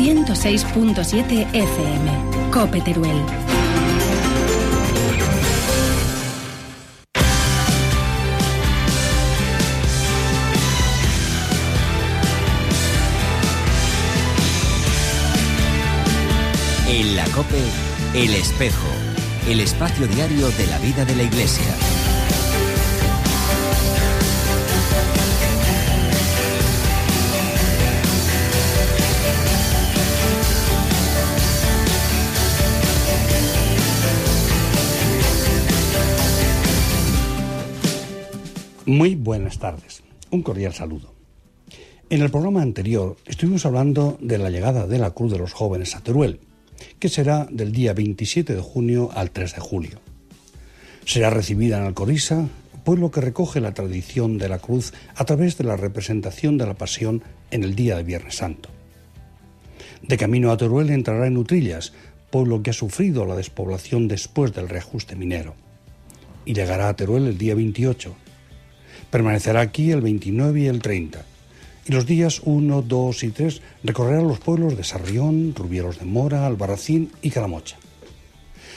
106.7 FM. Cope Teruel. En la COPE, El Espejo, el espacio diario de la vida de la Iglesia. Muy buenas tardes. Un cordial saludo. En el programa anterior estuvimos hablando de la llegada de la Cruz de los Jóvenes a Teruel, que será del día 27 de junio al 3 de julio. Será recibida en Alcorisa, pueblo que recoge la tradición de la cruz a través de la representación de la pasión en el día de Viernes Santo. De camino a Teruel entrará en Utrillas, pueblo que ha sufrido la despoblación después del reajuste minero. Y llegará a Teruel el día 28. Permanecerá aquí el 29 y el 30 y los días 1, 2 y 3 recorrerá los pueblos de Sarrión, Rubieros de Mora, Albarracín y Calamocha.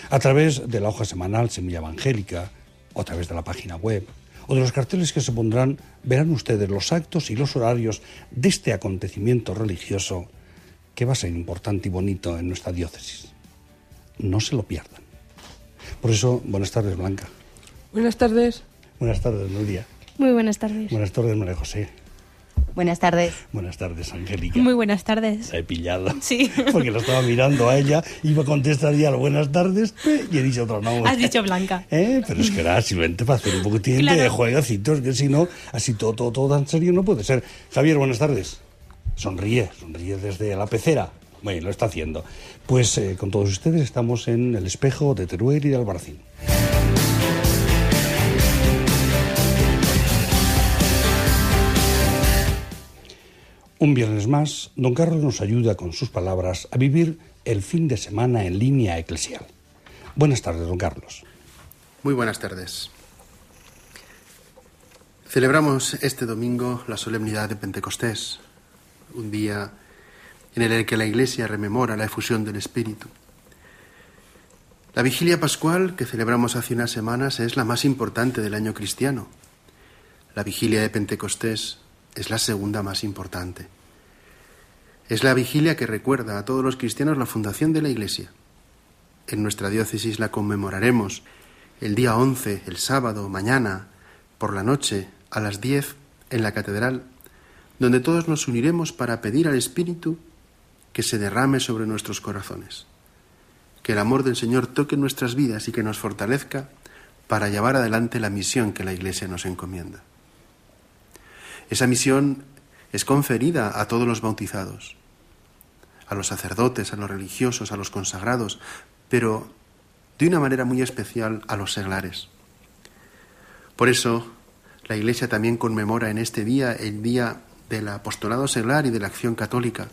A través de la hoja semanal Semilla Evangélica, o a través de la página web, o de los carteles que se pondrán, verán ustedes los actos y los horarios de este acontecimiento religioso que va a ser importante y bonito en nuestra diócesis. No se lo pierdan. Por eso, buenas tardes, Blanca. Buenas tardes. Buenas tardes, Nuria. Muy buenas tardes. Buenas tardes, María José. Buenas tardes. Buenas tardes, Angélica. Muy buenas tardes. La he pillado. Sí. Porque lo estaba mirando a ella, iba a contestar ya las buenas tardes y he dicho otro nombre. Has dicho Blanca. ¿Eh? Pero es que era simplemente para hacer un poquitín Claro. de jueguecitos, que si no, así todo, todo, todo tan serio no puede ser. Javier, buenas tardes. Sonríe, sonríe desde la pecera. Bueno, lo está haciendo. Pues eh, con todos ustedes estamos en el espejo de Teruel y de Albarracín. Un viernes más, don Carlos nos ayuda con sus palabras a vivir el fin de semana en línea eclesial. Buenas tardes, don Carlos. Muy buenas tardes. Celebramos este domingo la solemnidad de Pentecostés, un día en el que la Iglesia rememora la efusión del Espíritu. La vigilia pascual que celebramos hace unas semanas es la más importante del año cristiano. La vigilia de Pentecostés es la segunda más importante. Es la vigilia que recuerda a todos los cristianos la fundación de la Iglesia. En nuestra diócesis la conmemoraremos el día 11, el sábado, mañana, por la noche, a las 10, en la catedral, donde todos nos uniremos para pedir al Espíritu que se derrame sobre nuestros corazones. Que el amor del Señor toque nuestras vidas y que nos fortalezca para llevar adelante la misión que la Iglesia nos encomienda. Esa misión es conferida a todos los bautizados, a los sacerdotes, a los religiosos, a los consagrados, pero de una manera muy especial a los seglares. Por eso, la Iglesia también conmemora en este día el día del apostolado seglar y de la acción católica,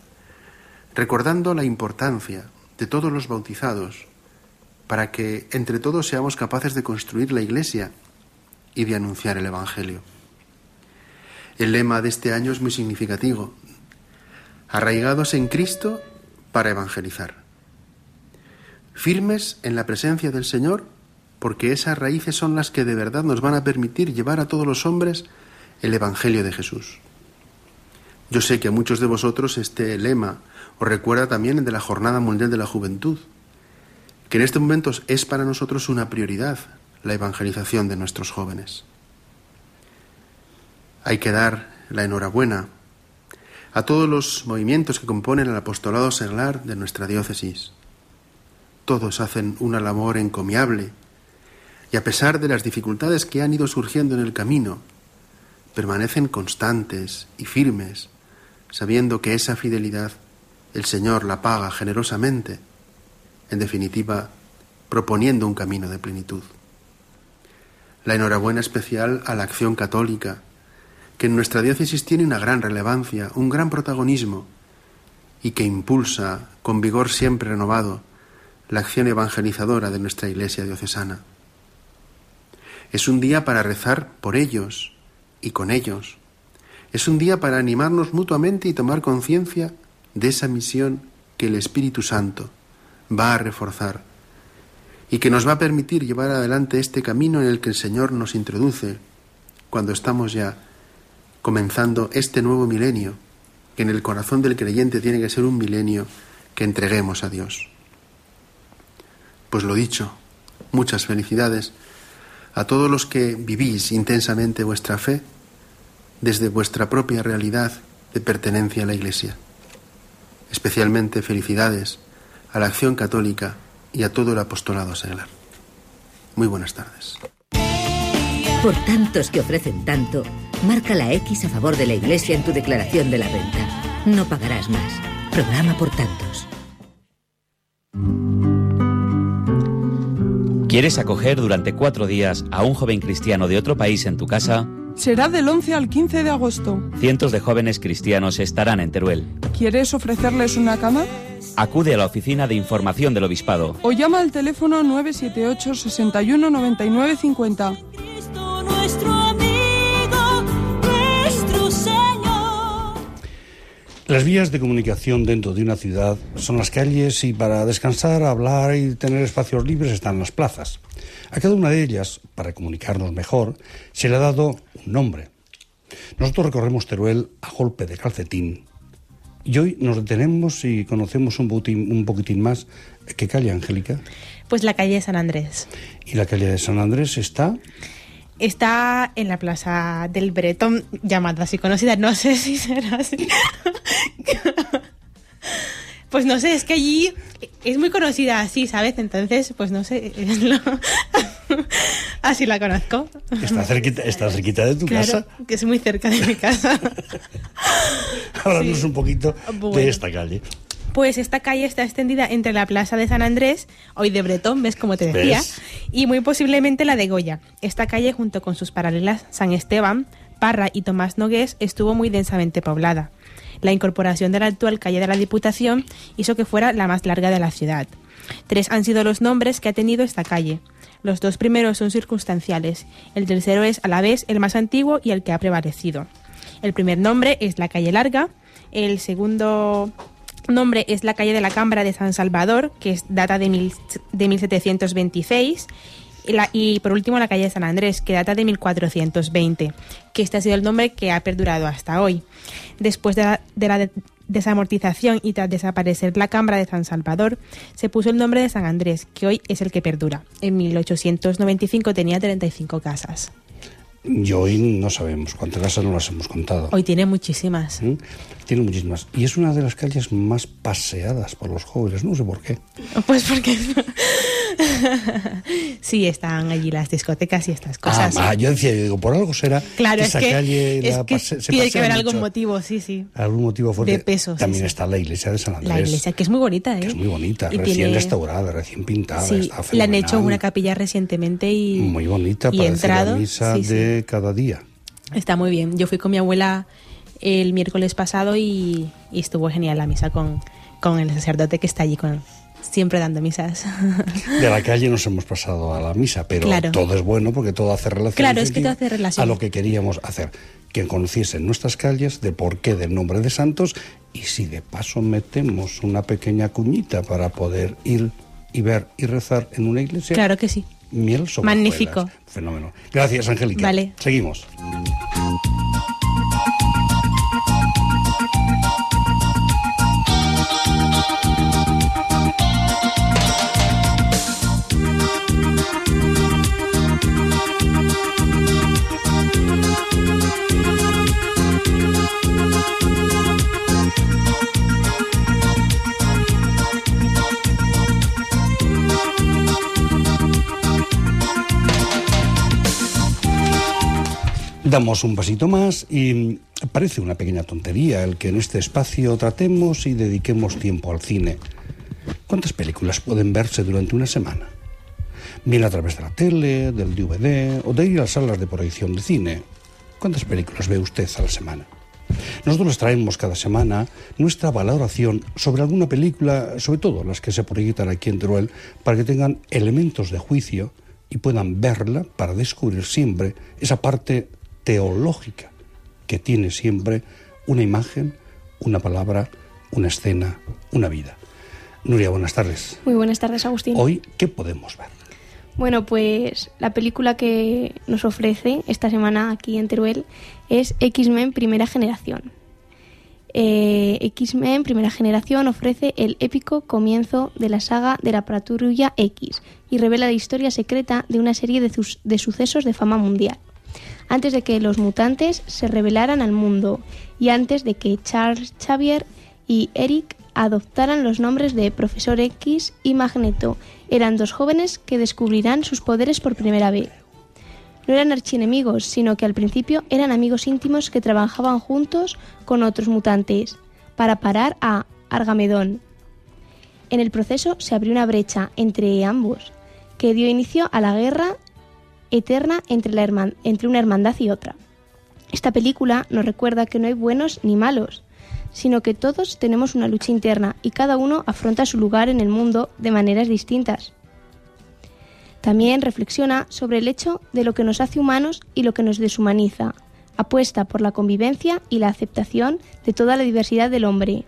recordando la importancia de todos los bautizados para que entre todos seamos capaces de construir la Iglesia y de anunciar el Evangelio. El lema de este año es muy significativo. Arraigados en Cristo para evangelizar. Firmes en la presencia del Señor porque esas raíces son las que de verdad nos van a permitir llevar a todos los hombres el Evangelio de Jesús. Yo sé que a muchos de vosotros este lema os recuerda también el de la Jornada Mundial de la Juventud, que en estos momentos es para nosotros una prioridad la evangelización de nuestros jóvenes. Hay que dar la enhorabuena a todos los movimientos que componen el apostolado seglar de nuestra diócesis. Todos hacen una labor encomiable y a pesar de las dificultades que han ido surgiendo en el camino, permanecen constantes y firmes, sabiendo que esa fidelidad el Señor la paga generosamente, en definitiva, proponiendo un camino de plenitud. La enhorabuena especial a la acción católica, que en nuestra diócesis tiene una gran relevancia, un gran protagonismo, y que impulsa con vigor siempre renovado la acción evangelizadora de nuestra Iglesia diocesana. Es un día para rezar por ellos y con ellos. Es un día para animarnos mutuamente y tomar conciencia de esa misión que el Espíritu Santo va a reforzar y que nos va a permitir llevar adelante este camino en el que el Señor nos introduce cuando estamos ya comenzando este nuevo milenio, que en el corazón del creyente tiene que ser un milenio que entreguemos a Dios. Pues lo dicho, muchas felicidades a todos los que vivís intensamente vuestra fe desde vuestra propia realidad de pertenencia a la Iglesia. Especialmente felicidades a la acción católica y a todo el apostolado seglar. Muy buenas tardes. Por tantos que ofrecen tanto, marca la X a favor de la Iglesia en tu declaración de la renta. No pagarás más. Programa por tantos. ¿Quieres acoger durante cuatro días a un joven cristiano de otro país en tu casa? Será del 11 al 15 de agosto. Cientos de jóvenes cristianos estarán en Teruel. ¿Quieres ofrecerles una cama? Acude a la oficina de información del obispado. O llama al teléfono 978 61 99 50. Las vías de comunicación dentro de una ciudad son las calles y para descansar, hablar y tener espacios libres están las plazas. A cada una de ellas, para comunicarnos mejor, se le ha dado un nombre. Nosotros recorremos Teruel a golpe de calcetín y hoy nos detenemos y conocemos un, un poquitín más. ¿Qué calle, Angélica? Pues la calle de San Andrés. ¿Y la calle de San Andrés está? Está en la plaza del Bretón, llamada así conocida. No sé si será así. pues no sé, es que allí es muy conocida así, ¿sabes? Entonces, pues no sé. así la conozco. ¿Está cerquita, está cerquita de tu claro, casa? que es muy cerca de mi casa. Háblanos Sí. un poquito Bueno. de esta calle. Pues esta calle está extendida entre la plaza de San Andrés, hoy de Bretón, ¿ves como te decía? ¿Ves? Y muy posiblemente la de Goya. Esta calle, junto con sus paralelas San Esteban, Parra y Tomás Nogués, estuvo muy densamente poblada. La incorporación de la actual calle de la Diputación hizo que fuera la más larga de la ciudad. Tres han sido los nombres que ha tenido esta calle. Los dos primeros son circunstanciales, el tercero es a la vez el más antiguo y el que ha prevalecido. El primer nombre es la calle larga, el segundo nombre es la calle de la Cámara de San Salvador, que es, data de, mil- de 1726. Y, la- y por último la calle de San Andrés, que data de 1420, que este ha sido el nombre que ha perdurado hasta hoy. Después de la, de la de- desamortización y tras desaparecer la Cámara de San Salvador, se puso el nombre de San Andrés, que hoy es el que perdura. En 1895 tenía 35 casas. Y hoy no sabemos cuántas casas no las hemos contado. Hoy tiene muchísimas. ¿Mm? Tiene muchísimas. Y es una de las calles más paseadas por los jóvenes, no sé por qué. Pues porque sí están allí las discotecas y estas cosas. ah, sí. yo decía, yo digo, por algo será claro, es esa que, calle es la que se tiene que haber algún motivo, sí, sí. Algún motivo fuerte. De peso, También sí. está la iglesia de San Andrés. La iglesia, que es muy bonita, ¿eh? que es muy bonita, Y recién tiene- restaurada, recién pintada. Sí, está le han hecho una capilla recientemente y Muy bonita y para decir la entrado, misa sí, sí. de cada día. Está muy bien. Yo fui con mi abuela el miércoles pasado y, y estuvo genial la misa con, con el sacerdote que está allí con siempre dando misas. De la calle nos hemos pasado a la misa, pero Claro. todo es bueno porque todo hace relación, Claro, es que todo hace relación. a lo que queríamos hacer. Que conociesen nuestras calles, de por qué del nombre de santos, y si de paso metemos una pequeña cuñita para poder ir y ver y rezar en una iglesia. claro que sí. Miel sobre Magnífico. Fenómeno. Gracias, Angélica. Vale. Seguimos. Damos un pasito más y parece una pequeña tontería el que en este espacio tratemos y dediquemos tiempo al cine. ¿Cuántas películas pueden verse durante una semana? Bien a través de la tele, del DVD o de ir a las salas de proyección de cine. ¿Cuántas películas ve usted a la semana? Nosotros les traemos cada semana nuestra valoración sobre alguna película, sobre todo las que se proyectan aquí en Teruel, para que tengan elementos de juicio y puedan verla para descubrir siempre esa parte teológica que tiene siempre una imagen, una palabra, una escena, una vida. Nuria, buenas tardes. Muy buenas tardes, Agustín. Hoy, ¿qué podemos ver? Bueno, pues la película que nos ofrece esta semana aquí en Teruel es X-Men Primera Generación. Eh, X-Men Primera Generación ofrece el épico comienzo de la saga de la Patrulla X y revela la historia secreta de una serie de, de sucesos de fama mundial. Antes de que los mutantes se revelaran al mundo y antes de que Charles Xavier y Eric adoptaran los nombres de Profesor X y Magneto, eran dos jóvenes que descubrirán sus poderes por primera vez. No eran archienemigos, sino que al principio eran amigos íntimos que trabajaban juntos con otros mutantes para parar a Argamedón. En el proceso se abrió una brecha entre ambos, que dio inicio a la guerra eterna entre, una hermandad y otra. Esta película nos recuerda que no hay buenos ni malos, sino que todos tenemos una lucha interna y cada uno afronta su lugar en el mundo de maneras distintas. También reflexiona sobre el hecho de lo que nos hace humanos y lo que nos deshumaniza. Apuesta por la convivencia y la aceptación de toda la diversidad del hombre.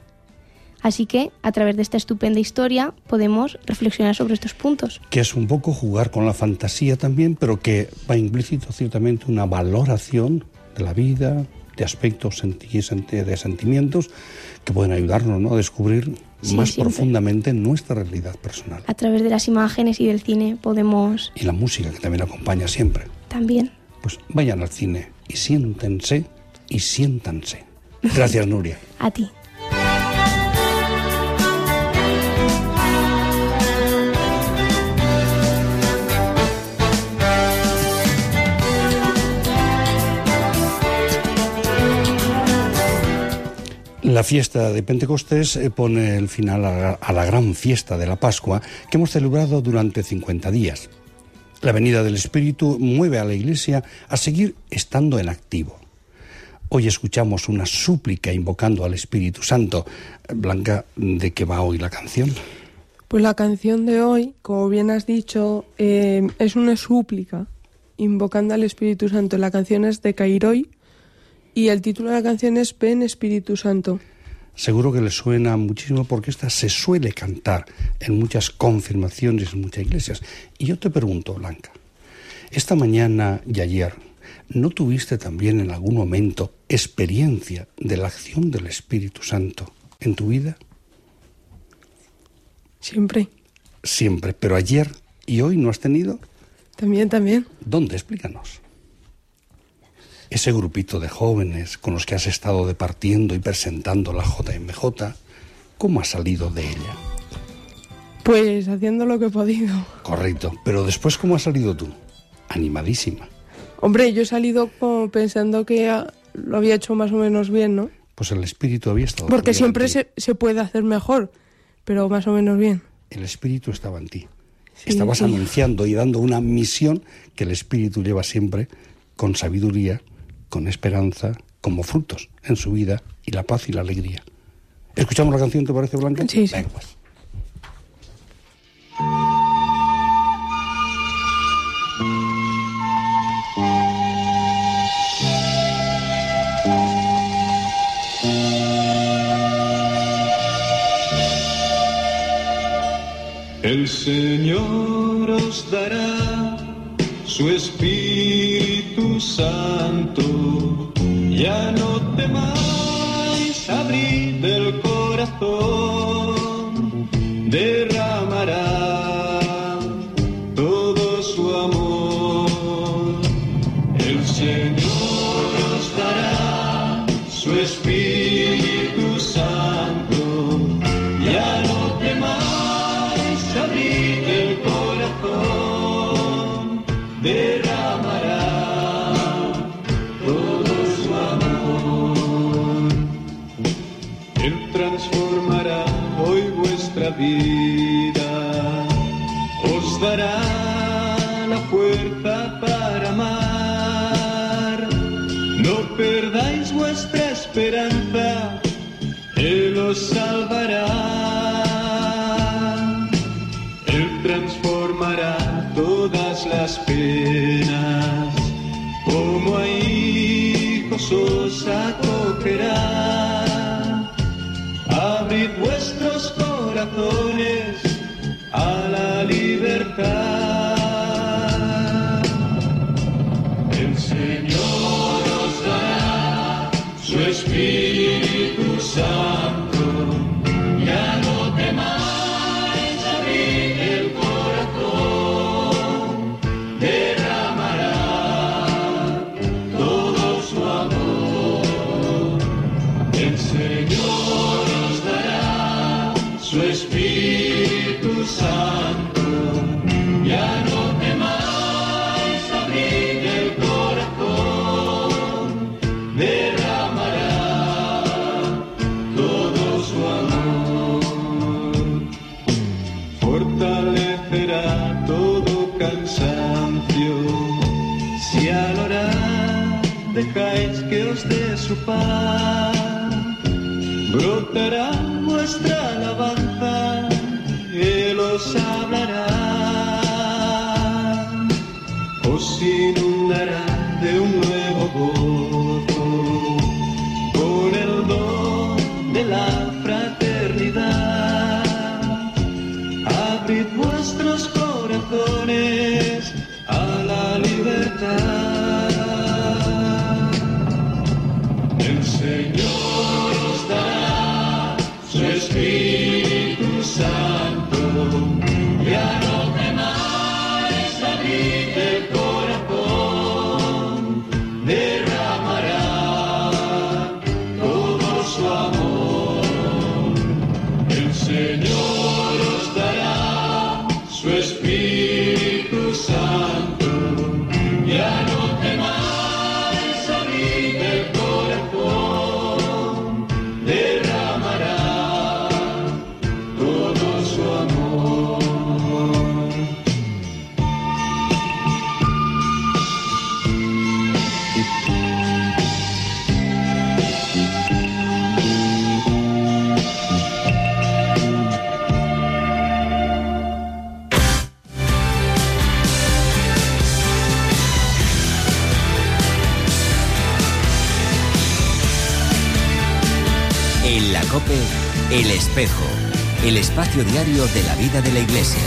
Así que, a través de esta estupenda historia, podemos reflexionar sobre estos puntos. Que es un poco jugar con la fantasía también, pero que va implícito ciertamente una valoración de la vida, de aspectos de sentimientos que pueden ayudarnos ¿no? a descubrir Sí, más siempre. profundamente nuestra realidad personal. A través de las imágenes y del cine podemos Y la música que también acompaña siempre. también. Pues vayan al cine y siéntense y siéntanse. Gracias, Nuria. A ti. La fiesta de Pentecostés eh, pone el final a la, gran fiesta de la Pascua que hemos celebrado durante 50 días. La venida del Espíritu mueve a la Iglesia a seguir estando en activo. Hoy escuchamos una súplica invocando al Espíritu Santo. Blanca, ¿de qué va hoy la canción? Pues la canción de hoy, como bien has dicho, eh, es una súplica invocando al Espíritu Santo. La canción es de Cairoi y el título de la canción es Ven Espíritu Santo. Seguro que le suena muchísimo porque esta se suele cantar en muchas confirmaciones, en muchas iglesias. Y yo te pregunto, Blanca, esta mañana y ayer, ¿no tuviste también en algún momento experiencia de la acción del Espíritu Santo en tu vida? Siempre. Siempre, pero ayer y hoy no has tenido. También, también. ¿Dónde? Explícanos. Ese grupito de jóvenes con los que has estado departiendo y presentando la JMJ, ¿cómo has salido de ella? Pues haciendo lo que he podido. Correcto, pero después ¿cómo has salido tú? Animadísima. Hombre, yo he salido como pensando que ah, lo había hecho más o menos bien, ¿no? Pues el espíritu había estado. Porque siempre en ti. se, se puede hacer mejor, pero más o menos bien. El espíritu estaba en ti. Sí, Estabas sí. anunciando y dando una misión que el espíritu lleva siempre con sabiduría, con esperanza, como frutos en su vida y la paz y la alegría. ¿Escuchamos la canción, te parece, Blanca? Sí, sí. Venga, pues. El Señor os dará su Espíritu no temáis abrir el corazón, transformará hoy vuestra vida, os dará la fuerza para amar. No perdáis vuestra esperanza, Él os salvará. Él transformará todas las penas, como a hijos os acogerá. Corazones a la libertad. El Señor os dará su Espíritu Santo. Su paz, brotará espacio diario de la vida de la Iglesia.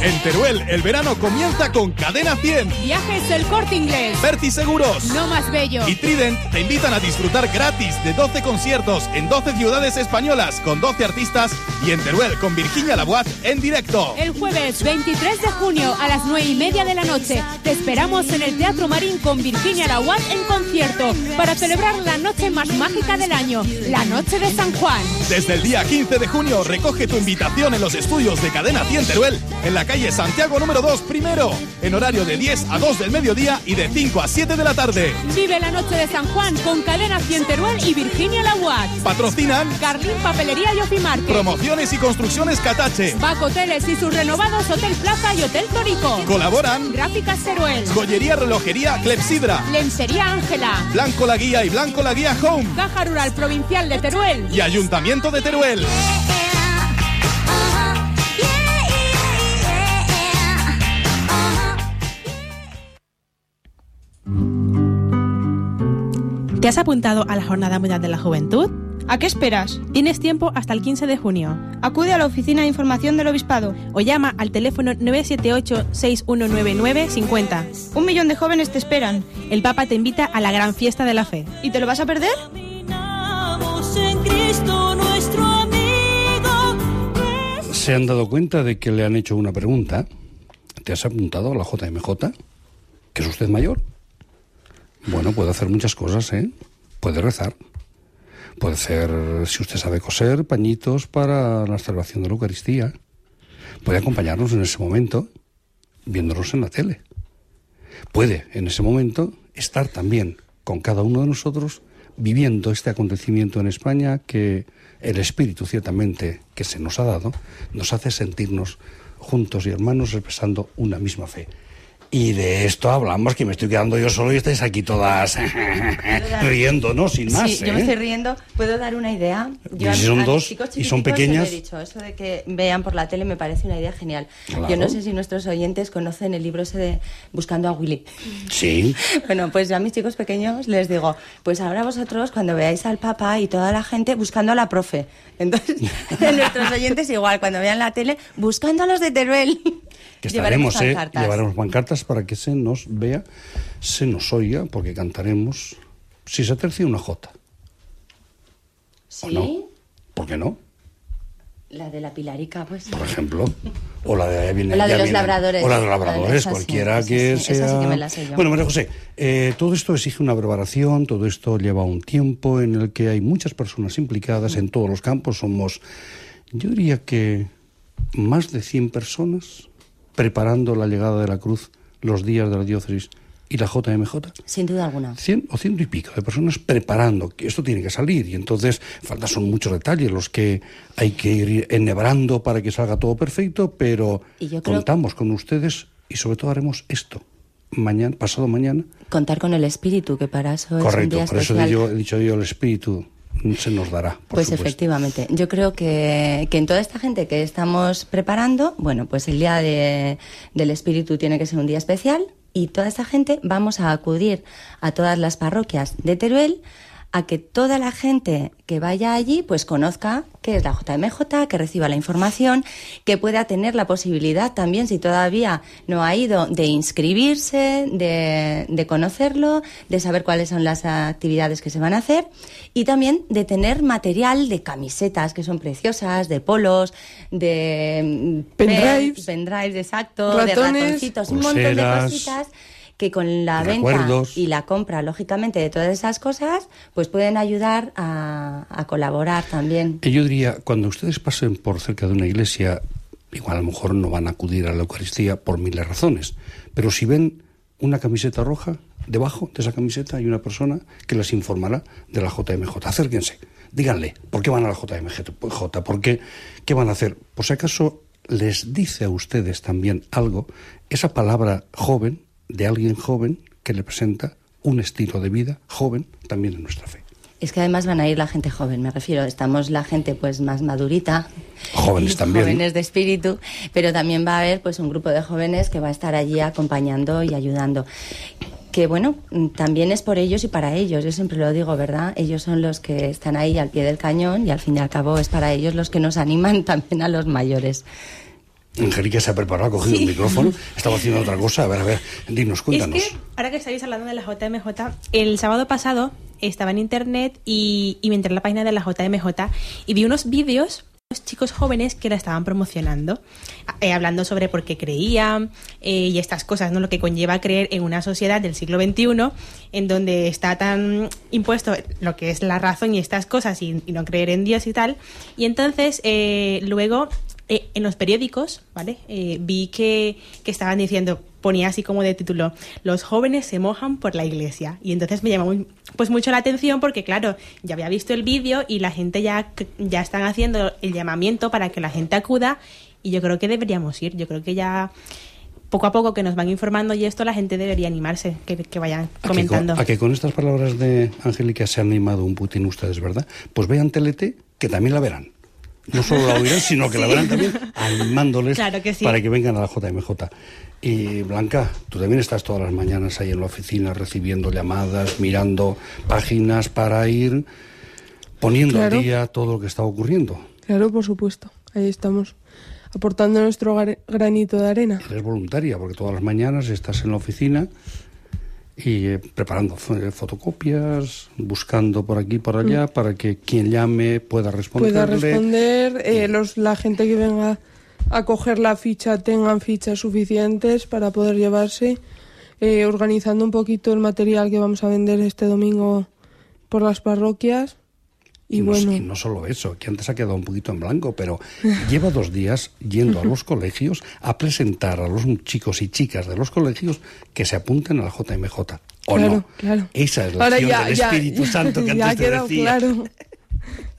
En Teruel, el verano comienza con Cadena 100. Viajes El Corte Inglés. Berti Seguros. No más bello. Y Trident te invitan a disfrutar gratis de 12 conciertos en 12 ciudades españolas con 12 artistas y en Teruel con Virginia Labuaz en directo. El jueves 23 de junio a las 9 y media de la noche te esperamos en el Teatro Marín con Virginia Laguat en concierto para celebrar la noche más mágica del año, la Noche de San Juan. Desde el día 15 de junio recoge tu invitación en los estudios de Cadena 100 Teruel, en la calle Santiago número 2 primero, en horario de 10 a 2 del mediodía y de 5 a 7 de la tarde. Vive la Noche de San Juan con Cadena 100 Teruel y Virginia Laguat. Patrocinan Carlín Papelería y Ofimarque. Y Construcciones Catache. Bac Hoteles y sus renovados Hotel Plaza y Hotel Torico. Colaboran Gráficas Teruel. Joyería Relojería Clepsidra. Lencería Ángela. Blanco la Guía y Blanco la Guía Home. Caja Rural Provincial de Teruel. Y Ayuntamiento de Teruel. ¿Te has apuntado a la Jornada Mundial de la Juventud? ¿A qué esperas? Tienes tiempo hasta el 15 de junio. Acude a la oficina de información del obispado. O llama al teléfono 978-6199-50. Un millón de jóvenes te esperan. El Papa te invita a la gran fiesta de la fe. ¿Y te lo vas a perder? en Cristo nuestro amigo. ¿Se han dado cuenta de que le han hecho una pregunta? ¿Te has apuntado a la JMJ? ¿Que es usted mayor? Bueno, puede hacer muchas cosas, ¿eh? Puede rezar. Puede hacer, si usted sabe coser, pañitos para la celebración de la Eucaristía. Puede acompañarnos en ese momento, viéndonos en la tele. puede en ese momento estar también con cada uno de nosotros viviendo este acontecimiento en España que el espíritu ciertamente que se nos ha dado nos hace sentirnos juntos y hermanos expresando una misma fe. Y de esto hablamos, que me estoy quedando yo solo y estáis aquí todas riendo, ¿no? Sin más. Sí, yo me ¿eh? estoy riendo. ¿Puedo dar una idea? Y a- si son a dos y son pequeñas. he dicho, eso de que vean por la tele me parece una idea genial. Claro. Yo no sé si nuestros oyentes conocen el libro ese de Buscando a Willy. Sí. Bueno, pues yo a mis chicos pequeños les digo, pues ahora vosotros cuando veáis al papá y toda la gente buscando a la profe. Entonces, nuestros oyentes igual, cuando vean la tele, buscando a los de Teruel. Que Llevaremos estaremos, ¿eh? pancartas. Llevaremos pancartas para que se nos vea, se nos oiga, porque cantaremos, si se tercia, una jota. Sí, no? ¿Por qué no? la de la Pilarica, pues. Por ejemplo. O la de, viene- O la de los viene- labradores. O la de los La de- labradores, sí, cualquiera que sí, sea. sí que me la sé yo. Bueno, María José, eh, todo esto exige una preparación, todo esto lleva un tiempo en el que hay muchas personas implicadas en todos los campos. Somos, yo diría que más de 100 personas preparando la llegada de la cruz los días de la diócesis y la JMJ. Sin duda alguna. 100 o ciento y pico de personas preparando que esto tiene que salir y entonces falta son muchos detalles los que hay que ir enhebrando para que salga todo perfecto, pero creo- contamos con ustedes y sobre todo haremos esto mañana, pasado mañana. Contar con el espíritu, que para eso es un Correcto, día por eso yo, he dicho yo el espíritu se nos dará. Por Pues supuesto. efectivamente, yo creo que, que en toda esta gente que estamos preparando, bueno, pues el día de- del Espíritu tiene que ser un día especial y toda esta gente vamos a acudir a todas las parroquias de Teruel a que toda la gente que vaya allí pues conozca qué es la JMJ, que reciba la información, que pueda tener la posibilidad también, si todavía no ha ido, de inscribirse, de, de conocerlo, de saber cuáles son las actividades que se van a hacer y también de tener material de camisetas que son preciosas, de polos, de mm, Pendrives. pen- pendrives, exacto, Ratones. de ratoncitos, un montón de cositas que con la venta y la compra, lógicamente, de todas esas cosas, pues pueden ayudar a, a colaborar también. Y yo diría, cuando ustedes pasen por cerca de una iglesia, igual a lo mejor no van a acudir a la Eucaristía por miles razones, pero si ven una camiseta roja, debajo de esa camiseta hay una persona que les informará de la JMJ. Acérquense, díganle, ¿por qué van a la JMJ? ¿Por qué? ¿Qué van a hacer? Por si acaso les dice a ustedes también algo, esa palabra joven, de alguien joven que le presenta un estilo de vida joven también en nuestra fe. Es que además van a ir la gente joven, me refiero. Estamos la gente pues más madurita. Jóvenes también. Jóvenes de espíritu, pero también va a haber pues un grupo de jóvenes que va a estar allí acompañando y ayudando. Que bueno, también es por ellos y para ellos, yo siempre lo digo, ¿verdad? Ellos son los que están ahí al pie del cañón y al fin y al cabo es para ellos los que nos animan también a los mayores. Angélica se ha preparado, ha cogido Sí. el micrófono, estaba haciendo otra cosa. A ver, a ver, dinos, cuéntanos. Es que, ahora que estáis hablando de la JMJ, el sábado pasado estaba en internet y, y me entré en la página de la JMJ y vi unos vídeos de unos chicos jóvenes que la estaban promocionando, eh, hablando sobre por qué creían eh, y estas cosas, ¿no? Lo que conlleva creer en una sociedad del siglo XXI en donde está tan impuesto lo que es la razón y estas cosas y, y no creer en Dios y tal. Y entonces, eh, luego eh, en los periódicos, ¿vale? Eh, vi que, que estaban diciendo, ponía así como de título, los jóvenes se mojan por la iglesia. Y entonces me llamó muy- pues mucho la atención porque, claro, ya había visto el vídeo y la gente ya, ya están haciendo el llamamiento para que la gente acuda y yo creo que deberíamos ir. Yo creo que ya poco a poco que nos van informando y esto la gente debería animarse, que, que vayan A que, comentando. con, a que con estas palabras de Angélica se han animado un Putin ustedes, ¿verdad? Pues vean TLT, que también la verán. No solo la oirán, sino que la verán también animándoles Claro que sí. para que vengan a la JMJ. Y Blanca, tú también estás todas las mañanas ahí en la oficina recibiendo llamadas, mirando páginas para ir poniendo Claro. al día todo lo que está ocurriendo. Claro, por supuesto. Ahí estamos aportando nuestro granito de arena. Eres voluntaria porque todas las mañanas estás en la oficina y eh, preparando fo- fotocopias, buscando por aquí y por allá para que quien llame pueda responderle. Pueda responder, eh, los, la gente que venga a coger la ficha tengan fichas suficientes para poder llevarse, eh, organizando un poquito el material que vamos a vender este domingo por las parroquias Y, no, bueno, y no solo eso, que antes ha quedado un poquito en blanco, pero lleva dos días yendo a los colegios a presentar a los chicos y chicas de los colegios que se apunten a la JMJ. ¿O claro, no? claro. Esa es la Ahora acción ya- del ya- Espíritu Santo que ya antes ha te decía. claro.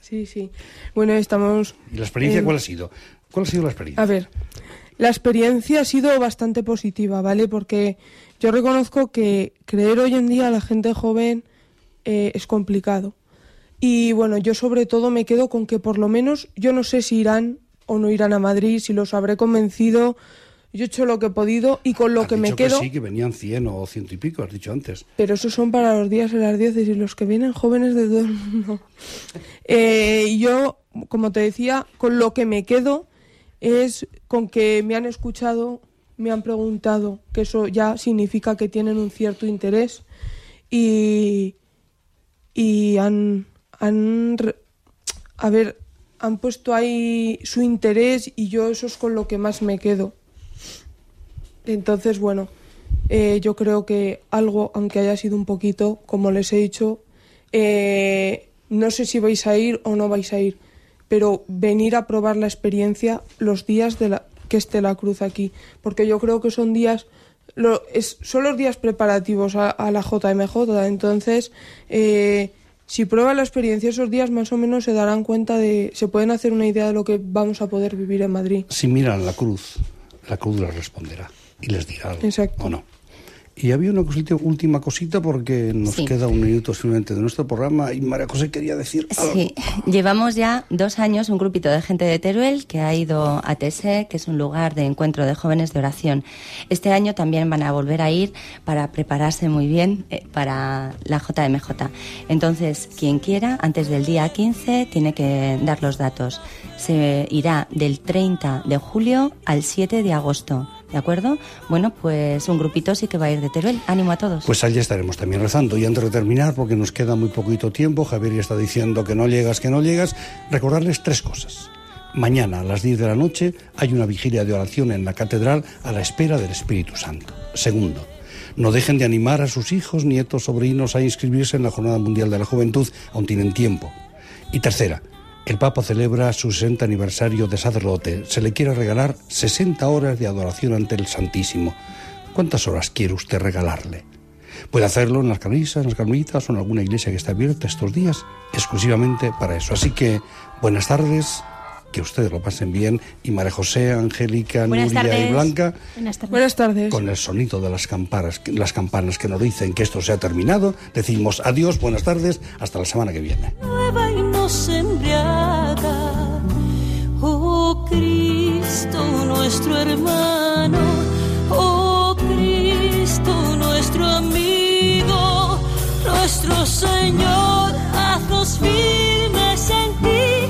Sí, sí. Bueno, estamos... ¿Y la experiencia eh, cuál ha sido? ¿Cuál ha sido la experiencia? A ver, la experiencia ha sido bastante positiva, ¿vale? Porque yo reconozco que creer hoy en día a la gente joven eh, es complicado. Y bueno, yo sobre todo me quedo con que por lo menos yo no sé si irán o no irán a Madrid, si los habré convencido. Yo he hecho lo que he podido y con lo Has que me quedo... sí, que venían 100 o ciento y pico, has dicho antes. Pero esos son para los días en las diócesis, los que vienen jóvenes de todo el mundo. Eh, y yo, como te decía, con lo que me quedo es con que me han escuchado, me han preguntado, que eso ya significa que tienen un cierto interés y, y han, han, a ver, han puesto ahí su interés y yo eso es con lo que más me quedo. Entonces, bueno, eh, yo creo que algo, aunque haya sido un poquito, como les he dicho, eh, no sé si vais a ir o no vais a ir, pero venir a probar la experiencia los días de la, que esté la cruz aquí, porque yo creo que son días, lo, es, son los días preparativos a, a la JMJ, entonces... eh, si prueban la experiencia esos días, más o menos se darán cuenta de, se pueden hacer una idea de lo que vamos a poder vivir en Madrid. Si miran la cruz, la cruz les responderá y les dirá algo. Exacto. ¿O no? Y había una cosita, última cosita porque nos Sí. queda un minuto simplemente de nuestro programa y María José quería decir algo. Sí, llevamos ya dos años un grupito de gente de Teruel que ha ido a TSE, que es un lugar de encuentro de jóvenes de oración. Este año también van a volver a ir para prepararse muy bien eh, para la JMJ. Entonces, quien quiera, antes del día 15, tiene que dar los datos. Se irá del 30 de julio al 7 de agosto. ¿De acuerdo? Bueno, pues un grupito sí que va a ir de Teruel. Ánimo a todos. Pues allí estaremos también rezando. Y antes de terminar, porque nos queda muy poquito tiempo, Javier ya está diciendo que no llegas, que no llegas, recordarles tres cosas. Mañana a las 10 de la noche hay una vigilia de oración en la catedral a la espera del Espíritu Santo. Segundo, no dejen de animar a sus hijos, nietos, sobrinos a inscribirse en la Jornada Mundial de la Juventud, aún tienen tiempo. Y tercera, el Papa celebra su 60 aniversario de sacerdote. Se le quiere regalar 60 horas de adoración ante el Santísimo. ¿Cuántas horas quiere usted regalarle? Puede hacerlo en las carmelitas, en las carmelitas o en alguna iglesia que está abierta estos días, exclusivamente para eso. Así que buenas tardes, que ustedes lo pasen bien. Y María José, Angélica, Buenas Nuria y. Blanca, Buenas tardes. Buenas tardes. con el sonido de las campanas, las campanas que nos dicen que esto se ha terminado, decimos adiós, buenas tardes, hasta la semana que viene. Cristo nuestro hermano, oh Cristo nuestro amigo, nuestro Señor, haznos firmes en ti.